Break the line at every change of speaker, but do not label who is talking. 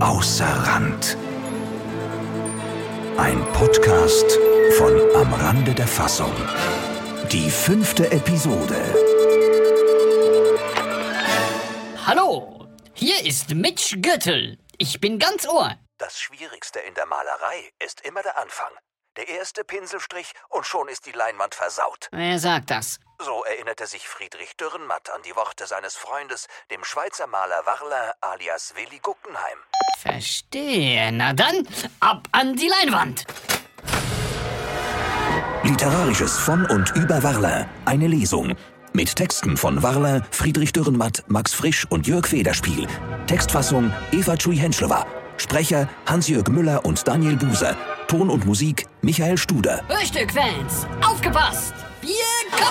Außer Rand. Ein Podcast von Am Rande der Fassung. Die fünfte Episode.
Hallo, hier ist Mitch Göttel. Ich bin ganz Ohr.
Das Schwierigste in der Malerei ist immer der Anfang. Der erste Pinselstrich und schon ist die Leinwand versaut.
Wer sagt das?
So erinnerte sich Friedrich Dürrenmatt an die Worte seines Freundes, dem Schweizer Maler Warler alias Willi Guggenheim.
Verstehe. Na dann, ab an die Leinwand.
Literarisches von und über Warler. Eine Lesung. Mit Texten von Warler, Friedrich Dürrenmatt, Max Frisch und Jörg Federspiel. Textfassung Eva Tschuj-Henschlewa. Sprecher Hans-Jörg Müller und Daniel Buser. Ton und Musik Michael Studer.
Frühstück-Fans, aufgepasst! Wir kommen!